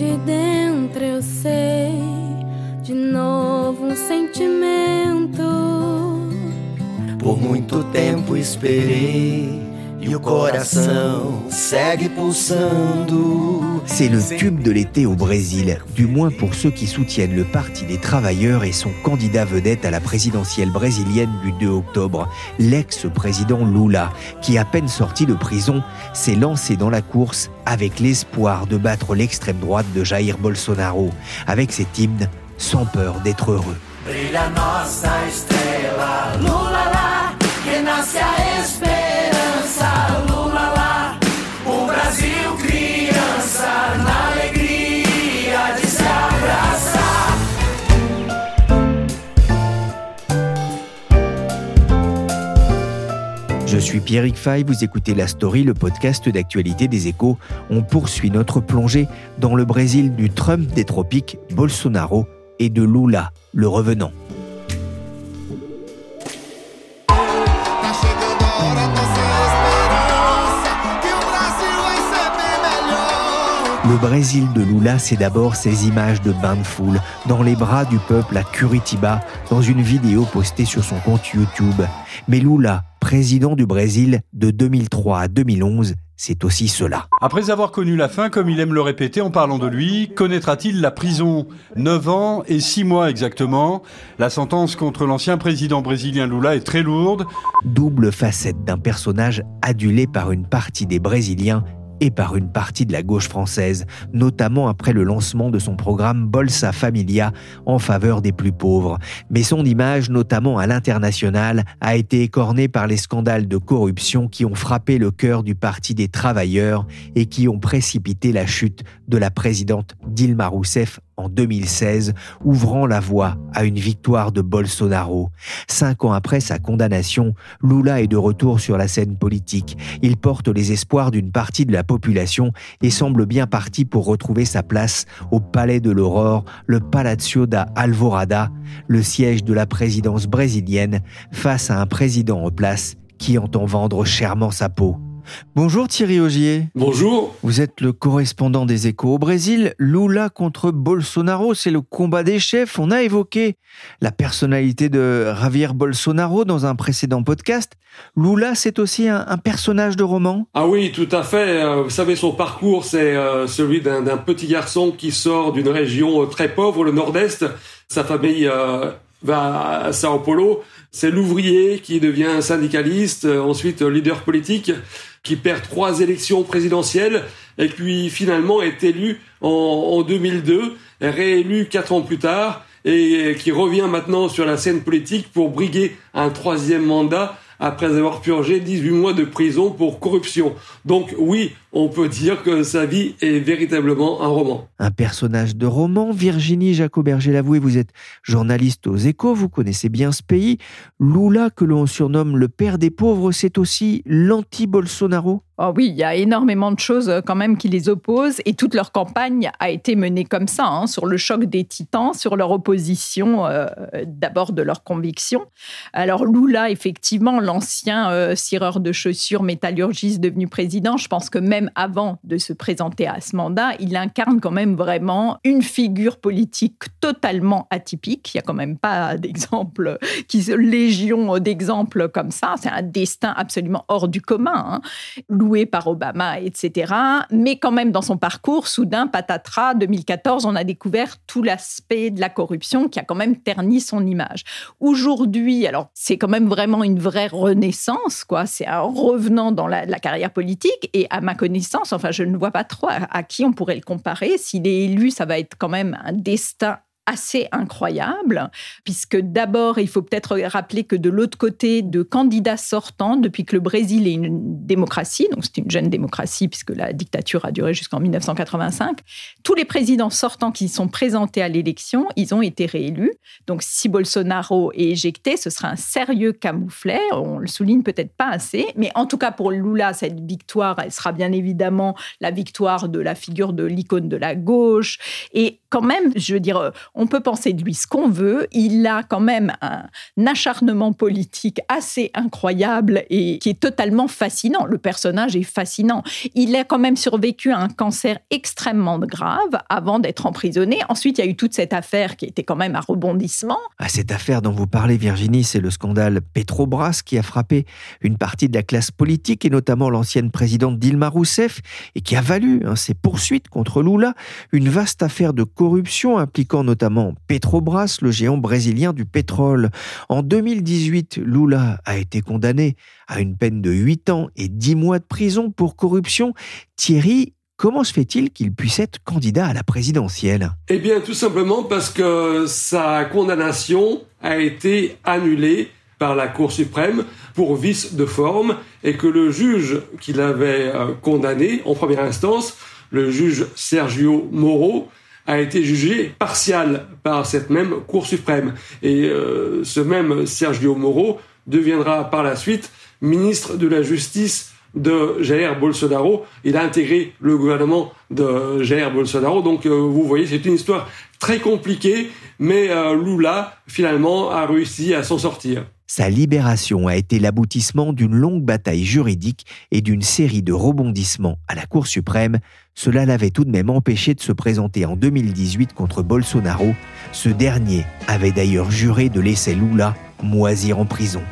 de dentro eu sei, de novo um sentimento. Por muito tempo esperei e o coração segue pulsando. C'est le tube de l'été au Brésil, du moins pour ceux qui soutiennent le Parti des travailleurs et son candidat vedette à la présidentielle brésilienne du 2 octobre, l'ex-président Lula, qui à peine sorti de prison, s'est lancé dans la course avec l'espoir de battre l'extrême droite de Jair Bolsonaro, avec cet hymne sans peur d'être heureux. Suis Pierrick Fay, vous écoutez La Story, le podcast d'actualité des échos. On poursuit notre plongée dans le Brésil du Trump des tropiques, Bolsonaro, et de Lula, le revenant. Le Brésil de Lula, c'est d'abord ces images de bain de foule dans les bras du peuple à Curitiba, dans une vidéo postée sur son compte YouTube. Mais Lula, président du Brésil de 2003 à 2011, c'est aussi cela. Après avoir connu la fin, comme il aime le répéter en parlant de lui, connaîtra-t-il la prison? 9 ans et 6 mois exactement. La sentence contre l'ancien président brésilien Lula est très lourde. Double facette d'un personnage adulé par une partie des Brésiliens et par une partie de la gauche française, notamment après le lancement de son programme Bolsa Familia en faveur des plus pauvres. Mais son image, notamment à l'international, a été écornée par les scandales de corruption qui ont frappé le cœur du Parti des travailleurs et qui ont précipité la chute de la présidente Dilma Rousseff en 2016, ouvrant la voie à une victoire de Bolsonaro. Cinq ans après sa condamnation, Lula est de retour sur la scène politique. Il porte les espoirs d'une partie de la population et semble bien parti pour retrouver sa place au Palais de l'Aurore, le Palacio da Alvorada, le siège de la présidence brésilienne, face à un président en place qui entend vendre chèrement sa peau. Bonjour Thierry Augier. Bonjour. Vous êtes le correspondant des échos au Brésil. Lula contre Bolsonaro, c'est le combat des chefs. On a évoqué la personnalité de Javier Bolsonaro dans un précédent podcast. Lula, c'est aussi un, personnage de roman Ah oui, tout à fait. Euh, vous savez, son parcours, c'est euh, celui d'un petit garçon qui sort d'une région très pauvre, le nord-est. Sa famille euh, va Sao Paulo. C'est l'ouvrier qui devient syndicaliste, ensuite leader politique qui perd trois élections présidentielles et qui finalement est élu en, en 2002, réélu quatre ans plus tard et qui revient maintenant sur la scène politique pour briguer un troisième mandat après avoir purgé 18 mois de prison pour corruption. Donc oui, on peut dire que sa vie est véritablement un roman. Un personnage de roman. Virginie Jacoberger-Lavoué, vous êtes journaliste aux échos, vous connaissez bien ce pays. Lula, que l'on surnomme le père des pauvres, c'est aussi l'anti-Bolsonaro Oh oui, il y a énormément de choses euh, quand même qui les opposent et toute leur campagne a été menée comme ça, hein, sur le choc des titans, sur leur opposition euh, d'abord de leurs convictions. Alors Lula, effectivement, l'ancien euh, cireur de chaussures métallurgiste devenu président, je pense que même avant de se présenter à ce mandat, il incarne quand même vraiment une figure politique totalement atypique. Il n'y a quand même pas d'exemple, qui légion d'exemples comme ça. C'est un destin absolument hors du commun, hein. loué par Obama, etc. Mais quand même, dans son parcours, soudain, patatras, 2014, on a découvert tout l'aspect de la corruption qui a quand même terni son image. Aujourd'hui, alors c'est quand même vraiment une vraie renaissance, quoi. C'est un revenant dans la, la carrière politique et à ma connaissance Enfin, je ne vois pas trop à, qui on pourrait le comparer. S'il est élu, ça va être quand même un destin assez incroyable, puisque d'abord, il faut peut-être rappeler que de l'autre côté, de candidats sortants, depuis que le Brésil est une démocratie, donc c'est une jeune démocratie puisque la dictature a duré jusqu'en 1985, tous les présidents sortants qui sont présentés à l'élection, ils ont été réélus. Donc si Bolsonaro est éjecté, ce sera un sérieux camouflet, on le souligne peut-être pas assez, mais en tout cas pour Lula, cette victoire, elle sera bien évidemment la victoire de la figure de l'icône de la gauche. Et quand même, je veux dire, peut penser de lui ce qu'on veut, il a quand même un acharnement politique assez incroyable et qui est totalement fascinant. Le personnage est fascinant. Il a quand même survécu à un cancer extrêmement grave avant d'être emprisonné. Ensuite, il y a eu toute cette affaire qui était quand même un rebondissement. À cette affaire dont vous parlez, Virginie, c'est le scandale Petrobras qui a frappé une partie de la classe politique et notamment l'ancienne présidente Dilma Rousseff et qui a valu hein, ses poursuites contre Lula, une vaste affaire de corruption impliquant notamment Petrobras, le géant brésilien du pétrole. En 2018, Lula a été condamné à une peine de 8 ans et 10 mois de prison pour corruption. Thierry, Comment se fait-il qu'il puisse être candidat à la présidentielle? Eh bien, tout simplement parce que sa condamnation a été annulée par la Cour suprême pour vice de forme et que le juge qui l'avait euh, condamné en première instance, le juge Sergio Moro, a été jugé partial par cette même Cour suprême. Et euh, ce même Sergio Moro deviendra par la suite ministre de la Justice de Jair Bolsonaro. Il a intégré le gouvernement de Jair Bolsonaro. Donc euh, vous voyez, c'est une histoire très compliquée, mais euh, Lula finalement a réussi à s'en sortir. Sa libération a été l'aboutissement d'une longue bataille juridique et d'une série de rebondissements à la Cour suprême. Cela l'avait tout de même empêché de se présenter en 2018 contre Bolsonaro. Ce dernier avait d'ailleurs juré de laisser Lula moisir en prison.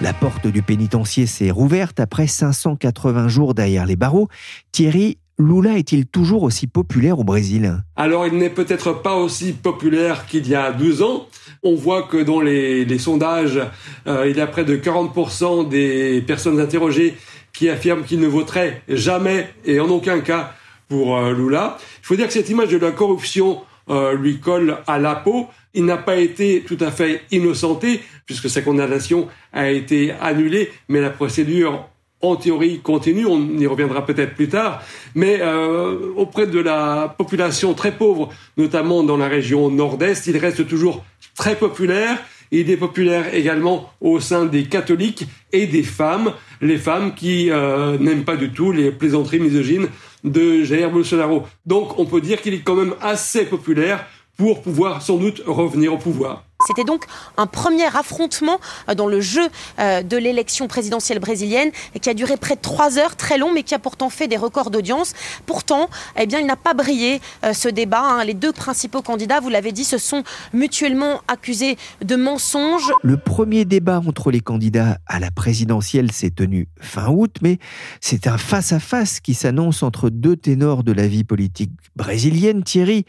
La porte du pénitencier s'est rouverte après 580 jours derrière les barreaux. Thierry, Lula est-il toujours aussi populaire au Brésil? Alors il n'est peut-être pas aussi populaire qu'il y a 12 ans. On voit que dans les, sondages, euh, il y a près de 40% des personnes interrogées qui affirment qu'ils ne voteraient jamais et en aucun cas pour euh, Lula. Il faut dire que cette image de la corruption euh, lui colle à la peau. Il n'a pas été tout à fait innocenté puisque sa condamnation a été annulée, mais la procédure en théorie continue, on y reviendra peut-être plus tard, mais euh, auprès de la population très pauvre, notamment dans la région nord-est, il reste toujours très populaire. Il est populaire également au sein des catholiques et des femmes, les femmes qui euh, n'aiment pas du tout les plaisanteries misogynes de Jair Bolsonaro. Donc on peut dire qu'il est quand même assez populaire pour pouvoir sans doute revenir au pouvoir. C'était donc un premier affrontement euh, dans le jeu euh, de l'élection présidentielle brésilienne qui a duré près de trois heures, très long, mais qui a pourtant fait des records d'audience. Pourtant, eh bien, il n'a pas brillé euh, ce débat. Hein. Les deux principaux candidats, vous l'avez dit, se sont mutuellement accusés de mensonges. Le premier débat entre les candidats à la présidentielle s'est tenu fin août, mais c'est un face-à-face qui s'annonce entre deux ténors de la vie politique brésilienne. Thierry,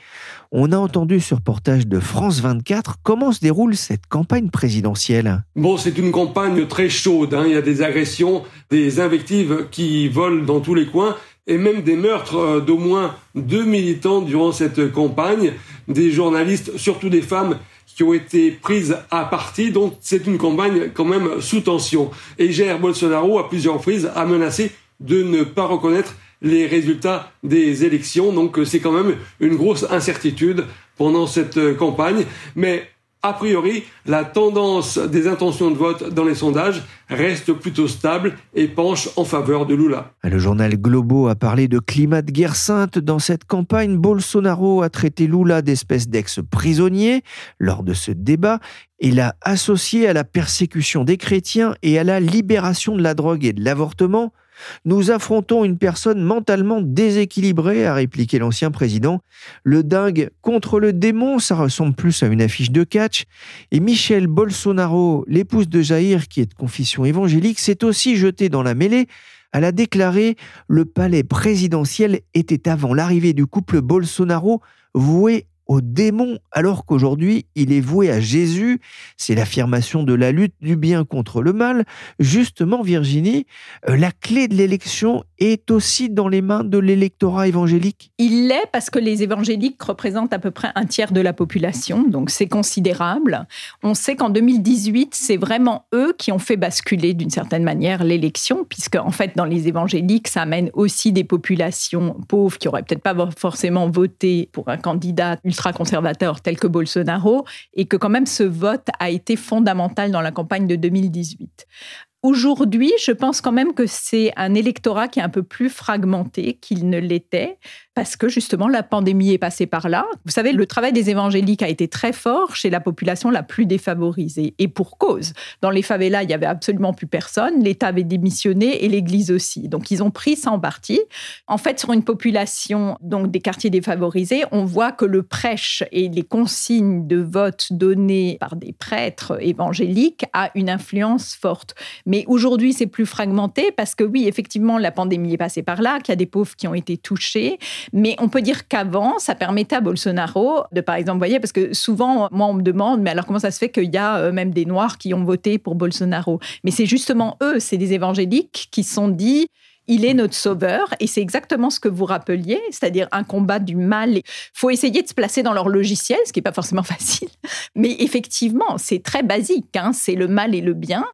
on a entendu ce reportage de France 24. Comment déroule cette campagne présidentielle Bon, c'est une campagne très chaude. Hein. Il y a des agressions, des invectives qui volent dans tous les coins et même des meurtres euh, d'au moins deux militants durant cette campagne, des journalistes, surtout des femmes, qui ont été prises à partie. Donc c'est une campagne quand même sous tension. Et Jair Bolsonaro, à plusieurs reprises, a menacé de ne pas reconnaître les résultats des élections. Donc c'est quand même une grosse incertitude pendant cette campagne. Mais a priori, la tendance des intentions de vote dans les sondages reste plutôt stable et penche en faveur de Lula. Le journal Globo a parlé de climat de guerre sainte. Dans cette campagne, Bolsonaro a traité Lula d'espèce d'ex-prisonnier. Lors de ce débat, il a associé à la persécution des chrétiens et à la libération de la drogue et de l'avortement nous affrontons une personne mentalement déséquilibrée, a répliqué l'ancien président. Le dingue contre le démon, ça ressemble plus à une affiche de catch. Et Michel Bolsonaro, l'épouse de Jair, qui est de confession évangélique, s'est aussi jetée dans la mêlée. Elle a déclaré Le palais présidentiel était avant l'arrivée du couple Bolsonaro voué au démon alors qu'aujourd'hui il est voué à Jésus. C'est l'affirmation de la lutte du bien contre le mal. Justement, Virginie, euh, la clé de l'élection est aussi dans les mains de l'électorat évangélique Il l'est parce que les évangéliques représentent à peu près un tiers de la population, donc c'est considérable. On sait qu'en 2018, c'est vraiment eux qui ont fait basculer d'une certaine manière l'élection, puisque en fait, dans les évangéliques, ça amène aussi des populations pauvres qui auraient peut-être pas forcément voté pour un candidat ultra-conservateur tel que Bolsonaro, et que quand même ce vote a été fondamental dans la campagne de 2018. Aujourd'hui, je pense quand même que c'est un électorat qui est un peu plus fragmenté qu'il ne l'était parce que justement la pandémie est passée par là. Vous savez, le travail des évangéliques a été très fort chez la population la plus défavorisée et pour cause. Dans les favelas, il y avait absolument plus personne, l'État avait démissionné et l'Église aussi. Donc ils ont pris ça en partie. En fait, sur une population donc des quartiers défavorisés, on voit que le prêche et les consignes de vote données par des prêtres évangéliques a une influence forte. Mais aujourd'hui, c'est plus fragmenté parce que oui, effectivement, la pandémie est passée par là, qu'il y a des pauvres qui ont été touchés. Mais on peut dire qu'avant, ça permettait à Bolsonaro de, par exemple, voyez, parce que souvent, moi, on me demande, mais alors comment ça se fait qu'il y a euh, même des Noirs qui ont voté pour Bolsonaro? Mais c'est justement eux, c'est des évangéliques qui sont dit, il est notre sauveur et c'est exactement ce que vous rappeliez, c'est-à-dire un combat du mal. Il faut essayer de se placer dans leur logiciel, ce qui n'est pas forcément facile, mais effectivement, c'est très basique, hein, c'est le mal et le bien.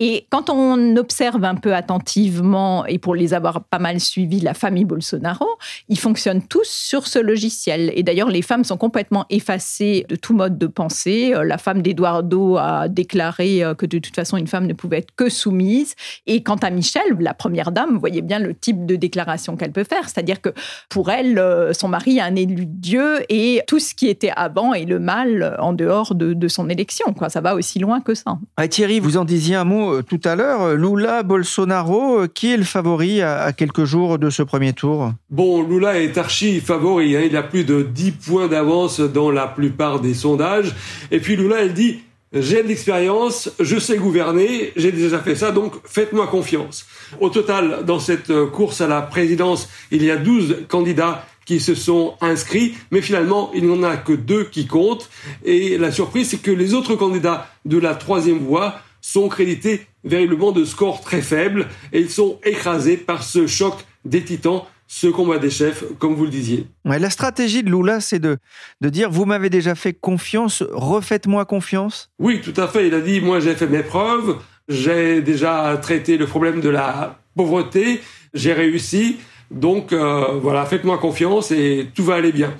Et quand on observe un peu attentivement, et pour les avoir pas mal suivis, la famille Bolsonaro, ils fonctionnent tous sur ce logiciel. Et d'ailleurs, les femmes sont complètement effacées de tout mode de pensée. Euh, la femme d'Eduardo a déclaré euh, que de toute façon, une femme ne pouvait être que soumise. Et quant à Michel, la première dame, vous voyez bien le type de déclaration qu'elle peut faire. C'est-à-dire que pour elle, euh, son mari est un élu de Dieu et tout ce qui était avant est le mal en dehors de, son élection. Quoi. Ça va aussi loin que ça. Ah, Thierry, vous en disiez un mot euh, tout à l'heure. Lula, Bolsonaro, euh, qui est le favori à, quelques jours de ce premier tour? Bon, Lula est archi favori. Hein. Il a plus de 10 points d'avance dans la plupart des sondages. Et puis Lula, elle dit j'ai de l'expérience, je sais gouverner, j'ai déjà fait ça, donc faites-moi confiance. Au total, dans cette euh, course à la présidence, il y a 12 candidats qui se sont inscrits, mais finalement, il n'y en a que deux qui comptent. Et la surprise, c'est que les autres candidats de la troisième voie sont crédités véritablement de scores très faibles et ils sont écrasés par ce choc des titans ce combat des chefs, comme vous le disiez. la stratégie de Lula, c'est de, de dire, vous m'avez déjà fait confiance, refaites-moi confiance Oui, tout à fait. Il a dit, moi j'ai fait mes preuves, j'ai déjà traité le problème de la pauvreté, j'ai réussi, donc euh, voilà, faites-moi confiance et tout va aller bien.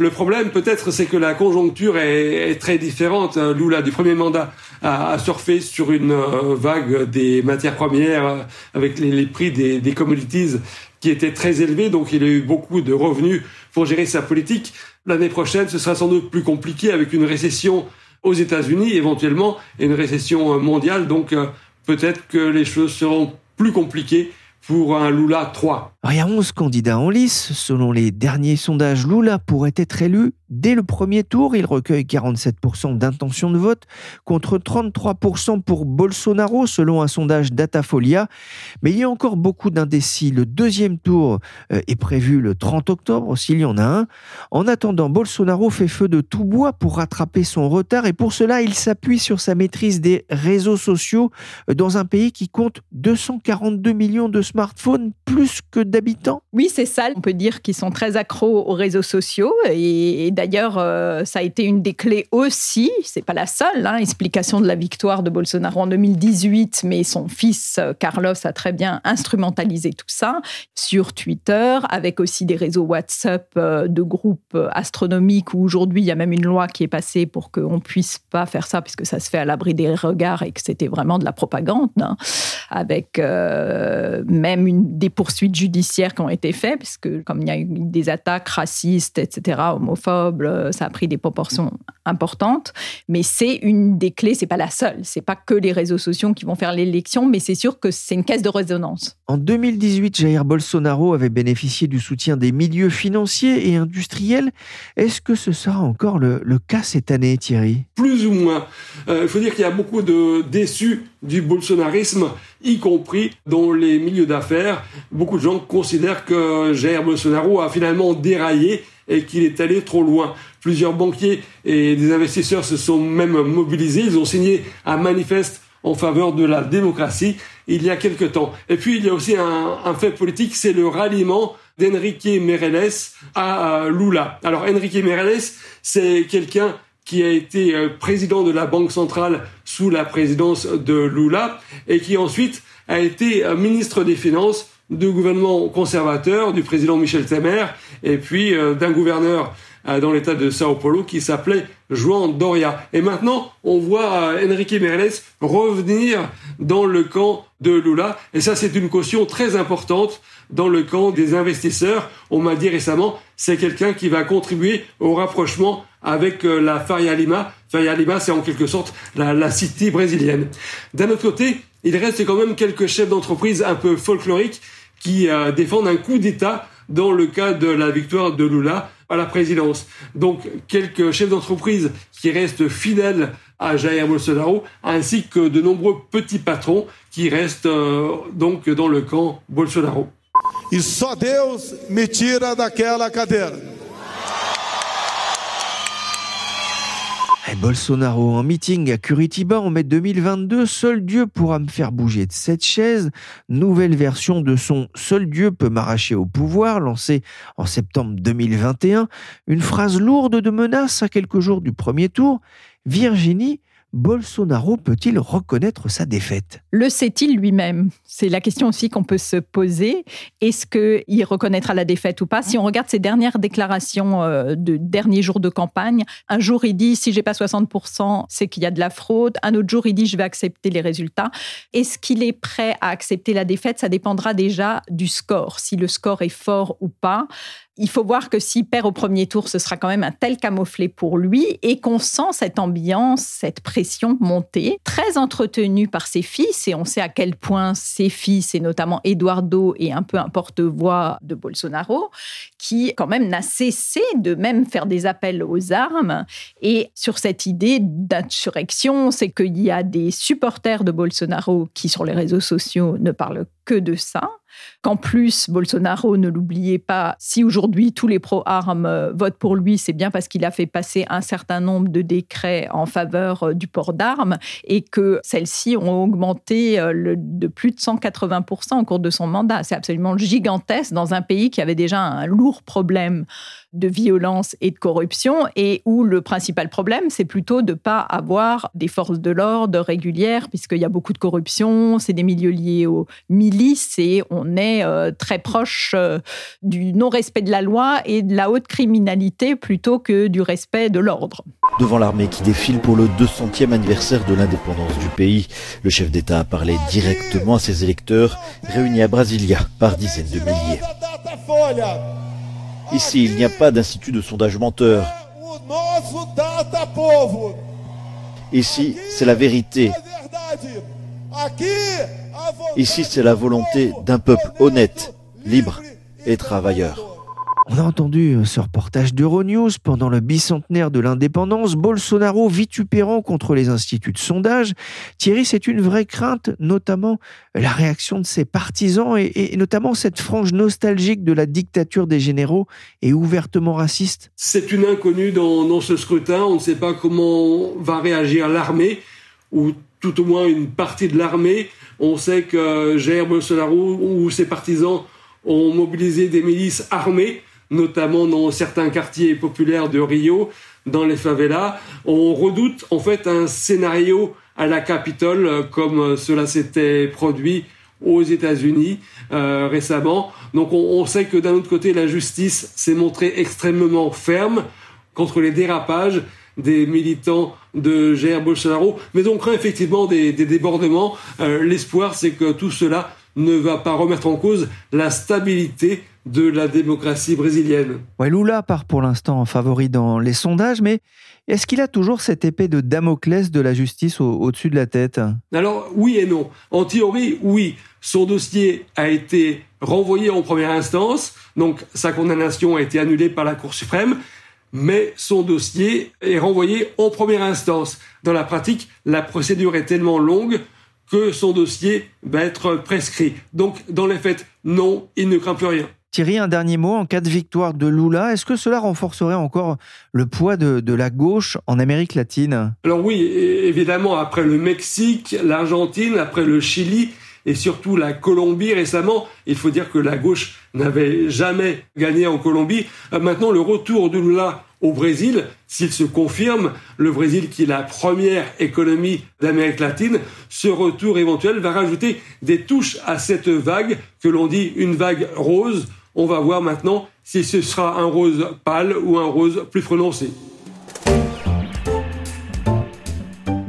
Le problème, peut-être, c'est que la conjoncture est, très différente. Lula, du premier mandat, a, surfé sur une euh, vague des matières premières euh, avec les, prix des, des commodities qui était très élevé, donc il a eu beaucoup de revenus pour gérer sa politique. L'année prochaine, ce sera sans doute plus compliqué avec une récession aux États-Unis éventuellement et une récession mondiale, donc euh, peut-être que les choses seront plus compliquées pour un Lula 3. il y a 11 candidats en lice. Selon les derniers sondages, Lula pourrait être élu dès le premier tour. Il recueille 47% d'intention de vote contre 33% pour Bolsonaro, selon un sondage Datafolia. Mais il y a encore beaucoup d'indécis. Le deuxième tour euh, est prévu le 30 octobre, s'il y en a un. En attendant, Bolsonaro fait feu de tout bois pour rattraper son retard et pour cela, il s'appuie sur sa maîtrise des réseaux sociaux euh, dans un pays qui compte 242 millions de smartphones plus que d'habitants Oui, c'est ça. On peut dire qu'ils sont très accros aux réseaux sociaux. D'ailleurs, euh, ça a été une des clés aussi. C'est pas la seule hein, explication de la victoire de Bolsonaro en 2018, mais son fils euh, Carlos a très bien instrumentalisé tout ça sur Twitter, avec aussi des réseaux WhatsApp euh, de groupes astronomiques où aujourd'hui il y a même une loi qui est passée pour qu'on puisse pas faire ça puisque ça se fait à l'abri des regards et que c'était vraiment de la propagande, hein, avec même des poursuites judiciaires qui ont été faites, puisque comme il y a eu des attaques racistes, etc., homophobes, euh, ça a pris des proportions importantes. Mais c'est une des clés, c'est pas la seule. C'est pas que les réseaux sociaux qui vont faire l'élection, mais c'est sûr que c'est une caisse de résonance. En 2018, Jair Bolsonaro avait bénéficié du soutien des milieux financiers et industriels. Est-ce que ce sera encore le, cas cette année, Thierry? Plus ou moins. Euh, il faut dire qu'il y a beaucoup de déçus du bolsonarisme, y compris dans les milieux d'affaires. Beaucoup de gens considèrent que Jair Bolsonaro a finalement déraillé et qu'il est allé trop loin. Plusieurs banquiers et des investisseurs se sont même mobilisés. Ils ont signé un manifeste en faveur de la démocratie il y a quelque temps. Et puis il y a aussi un, fait politique, c'est le ralliement d'Enrique Meirelles à Lula. Alors Enrique Meirelles, c'est quelqu'un qui a été euh, président de la Banque centrale sous la présidence de Lula et qui ensuite a été euh, ministre des Finances du gouvernement conservateur du président Michel Temer et puis euh, d'un gouverneur dans l'état de Sao Paulo qui s'appelait Juan Doria. Et maintenant, on voit Enrique Meirelles revenir dans le camp de Lula. Et ça, c'est une caution très importante dans le camp des investisseurs. On m'a dit récemment, c'est quelqu'un qui va contribuer au rapprochement avec euh, la Faria Lima. Faria Lima, c'est en quelque sorte la, la cité brésilienne. D'un autre côté, il reste quand même quelques chefs d'entreprise un peu folkloriques qui euh, défendent un coup d'État dans le cas de la victoire de Lula à la présidence. Donc, quelques chefs d'entreprise qui restent fidèles à Jair Bolsonaro, ainsi que de nombreux petits patrons qui restent euh, donc dans le camp Bolsonaro. E só Deus me tira. Bolsonaro en meeting à Curitiba en mai 2022, Seul Dieu pourra me faire bouger de cette chaise. Nouvelle version de son Seul Dieu peut m'arracher au pouvoir, lancé en septembre 2021. Une phrase lourde de menaces à quelques jours du premier tour. Virginie, Bolsonaro peut-il reconnaître sa défaite? Le sait-il lui-même? C'est la question aussi qu'on peut se poser. Est-ce qu'il reconnaîtra la défaite ou pas? Si on regarde ses dernières déclarations euh, de derniers jours de campagne, un jour il dit si j'ai pas 60%, c'est qu'il y a de la fraude. Un autre jour il dit je vais accepter les résultats. Est-ce qu'il est prêt à accepter la défaite? Ça dépendra déjà du score, si le score est fort ou pas il faut voir que s'il perd au premier tour, ce sera quand même un tel camouflet pour lui et qu'on sent cette ambiance, cette pression monter, très entretenue par ses fils. Et on sait à quel point ses fils, et notamment Eduardo, est un peu un porte-voix de Bolsonaro, qui quand même n'a cessé de même faire des appels aux armes. Et sur cette idée d'insurrection, c'est qu'il y a des supporters de Bolsonaro qui, sur les réseaux sociaux, ne parlent que de ça qu'en plus, Bolsonaro, ne l'oubliez pas, si aujourd'hui tous les pro-armes euh, votent pour lui, c'est bien parce qu'il a fait passer un certain nombre de décrets en faveur euh, du port d'armes et que celles-ci ont augmenté euh, de plus de 180% au cours de son mandat. C'est absolument gigantesque dans un pays qui avait déjà un lourd problème de violence et de corruption et où le principal problème, c'est plutôt de ne pas avoir des forces de l'ordre régulières, puisqu'il y a beaucoup de corruption, c'est des milieux liés aux milices et on est euh, très proche euh, du non-respect de la loi et de la haute criminalité plutôt que du respect de l'ordre. Devant l'armée qui défile pour le 200e anniversaire de l'indépendance du pays, le chef d'État a parlé directement à ses électeurs réunis à Brasilia par dizaines de milliers. Ici, il n'y a pas d'institut de sondage menteur. Ici, c'est la vérité. Ici, c'est la volonté d'un peuple honnête, libre et travailleur. On a entendu ce reportage d'Euronews pendant le bicentenaire de l'indépendance, Bolsonaro vitupérant contre les instituts de sondage. Thierry, c'est une vraie crainte, notamment la réaction de ses partisans et, notamment cette frange nostalgique de la dictature des généraux et ouvertement raciste. C'est une inconnue dans, dans ce scrutin. On ne sait pas comment va réagir l'armée ou tout au moins une partie de l'armée. On sait que Jair Bolsonaro ou ses partisans ont mobilisé des milices armées notamment dans certains quartiers populaires de Rio, dans les favelas. On redoute en fait un scénario à la Capitole comme cela s'était produit aux États-Unis euh, récemment. Donc on, sait que d'un autre côté, la justice s'est montrée extrêmement ferme contre les dérapages des militants de Jair Bolsonaro, mais on craint effectivement des, débordements. Euh, l'espoir, c'est que tout cela ne va pas remettre en cause la stabilité de la démocratie brésilienne. Ouais, Lula part pour l'instant en favori dans les sondages, mais est-ce qu'il a toujours cette épée de Damoclès de la justice au-dessus de la tête? Alors oui et non. En théorie, oui. Son dossier a été renvoyé en première instance, donc sa condamnation a été annulée par la Cour suprême, mais son dossier est renvoyé en première instance. Dans la pratique, la procédure est tellement longue que son dossier va être prescrit. Donc, dans les faits, non, il ne craint plus rien. Thierry, un dernier mot. En cas de victoire de Lula, est-ce que cela renforcerait encore le poids de, la gauche en Amérique latine? Alors oui, évidemment, après le Mexique, l'Argentine, après le Chili, et surtout la Colombie récemment. Il faut dire que la gauche n'avait jamais gagné en Colombie. Euh, maintenant, le retour de Lula au Brésil, s'il se confirme, le Brésil qui est la première économie d'Amérique latine, ce retour éventuel va rajouter des touches à cette vague que l'on dit une vague rose. On va voir maintenant si ce sera un rose pâle ou un rose plus prononcé.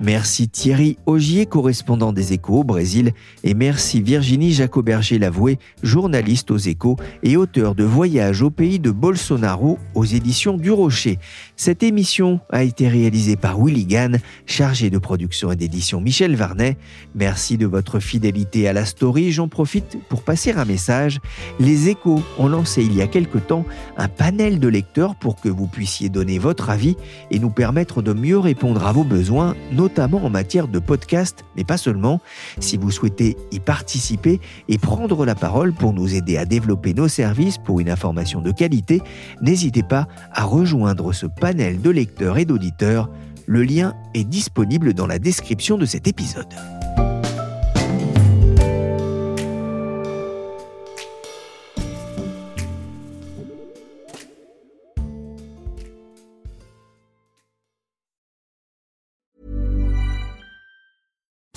Merci Thierry Augier, correspondant des Échos au Brésil, et merci Virginie Jacoberger-Lavoué, journaliste aux Échos et auteur de Voyage au pays de Bolsonaro aux éditions du Rocher. Cette émission a été réalisée par Willy Gann, chargé de production et d'édition Michel Varnet. Merci de votre fidélité à la story. J'en profite pour passer un message. Les Échos ont lancé il y a quelque temps un panel de lecteurs pour que vous puissiez donner votre avis et nous permettre de mieux répondre à vos besoins, en matière de podcast, mais pas seulement. Si vous souhaitez y participer et prendre la parole pour nous aider à développer nos services pour une information de qualité, n'hésitez pas à rejoindre ce panel de lecteurs et d'auditeurs. Le lien est disponible dans la description de cet épisode.